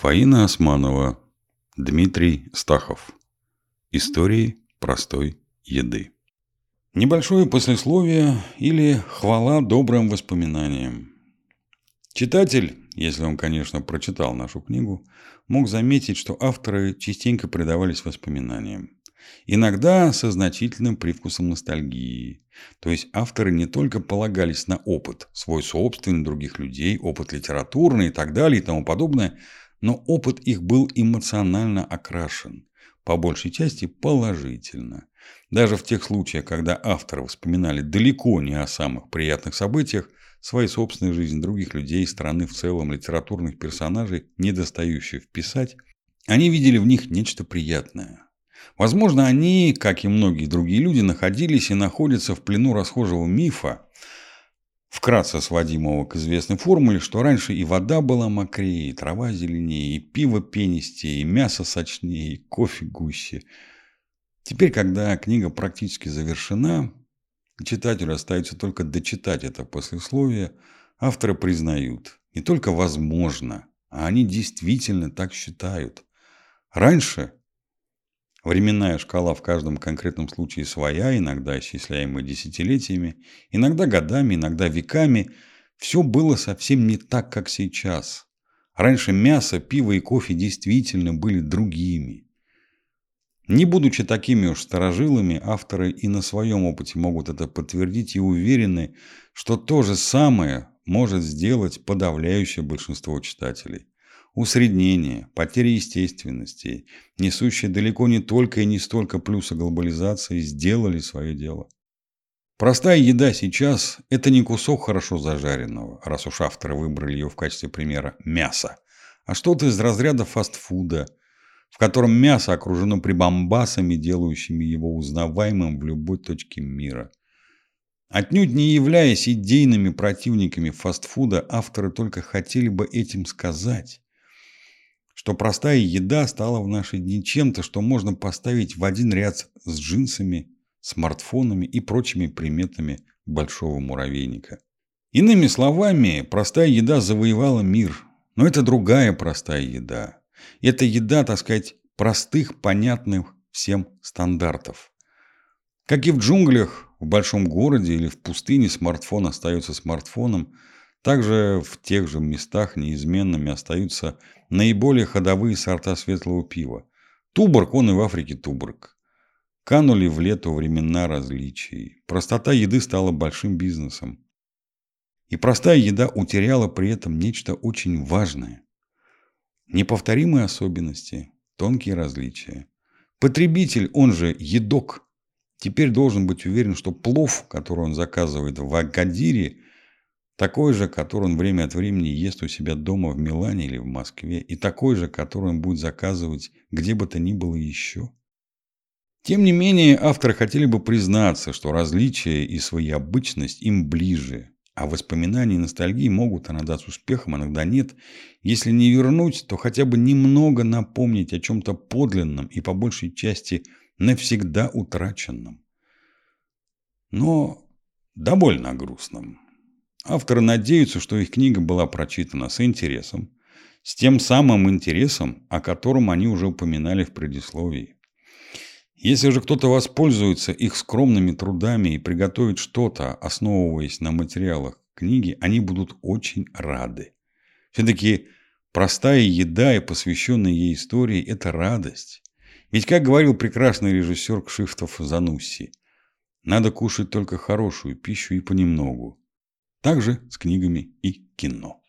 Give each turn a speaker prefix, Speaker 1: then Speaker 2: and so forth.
Speaker 1: Фаина Османова, Дмитрий Стахов. Истории простой еды. Небольшое послесловие или хвала добрым воспоминаниям. Читатель, если он, конечно, прочитал нашу книгу, мог заметить, что авторы частенько предавались воспоминаниям. Иногда со значительным привкусом ностальгии. То есть авторы не только полагались на опыт, свой собственный, других людей, опыт литературный и так далее и тому подобное – но опыт их был эмоционально окрашен, по большей части положительно. Даже в тех случаях, когда авторы вспоминали далеко не о самых приятных событиях, своей собственной жизни, других людей, страны в целом, литературных персонажей, недостающих вписать, они видели в них нечто приятное. Возможно, они, как и многие другие люди, находились и находятся в плену расхожего мифа, вкратце сводимого к известной формуле, что раньше и вода была мокрее, и трава зеленее, и пиво пенистее, и мясо сочнее, и кофе гуще. Теперь, когда книга практически завершена, читателю остается только дочитать это послесловие, авторы признают, не только возможно, а они действительно так считают. Раньше Временная шкала в каждом конкретном случае своя, иногда исчисляемая десятилетиями, иногда годами, иногда веками. Все было совсем не так, как сейчас. Раньше мясо, пиво и кофе действительно были другими. Не будучи такими уж старожилами, авторы и на своем опыте могут это подтвердить и уверены, что то же самое может сделать подавляющее большинство читателей усреднение, потеря естественности, несущие далеко не только и не столько плюса глобализации, сделали свое дело. Простая еда сейчас – это не кусок хорошо зажаренного, раз уж авторы выбрали ее в качестве примера, мяса, а что-то из разряда фастфуда, в котором мясо окружено прибамбасами, делающими его узнаваемым в любой точке мира. Отнюдь не являясь идейными противниками фастфуда, авторы только хотели бы этим сказать, что простая еда стала в наши дни чем-то, что можно поставить в один ряд с джинсами, смартфонами и прочими приметами большого муравейника. Иными словами, простая еда завоевала мир, но это другая простая еда. Это еда, так сказать, простых, понятных всем стандартов. Как и в джунглях, в большом городе или в пустыне смартфон остается смартфоном – также в тех же местах неизменными остаются наиболее ходовые сорта светлого пива. Туборг, он и в Африке туборг. Канули в лето времена различий. Простота еды стала большим бизнесом. И простая еда утеряла при этом нечто очень важное. Неповторимые особенности, тонкие различия. Потребитель, он же едок, теперь должен быть уверен, что плов, который он заказывает в Агадире, такой же, который он время от времени ест у себя дома в Милане или в Москве, и такой же, который он будет заказывать где бы то ни было еще. Тем не менее, авторы хотели бы признаться, что различие и своеобычность им ближе, а воспоминания и ностальгии могут иногда с успехом, иногда нет. Если не вернуть, то хотя бы немного напомнить о чем-то подлинном и по большей части навсегда утраченном. Но довольно грустном. Авторы надеются, что их книга была прочитана с интересом, с тем самым интересом, о котором они уже упоминали в предисловии. Если же кто-то воспользуется их скромными трудами и приготовит что-то, основываясь на материалах книги, они будут очень рады. Все-таки простая еда и посвященная ей истории – это радость. Ведь, как говорил прекрасный режиссер Кшифтов Занусси, надо кушать только хорошую пищу и понемногу. Также с книгами и кино.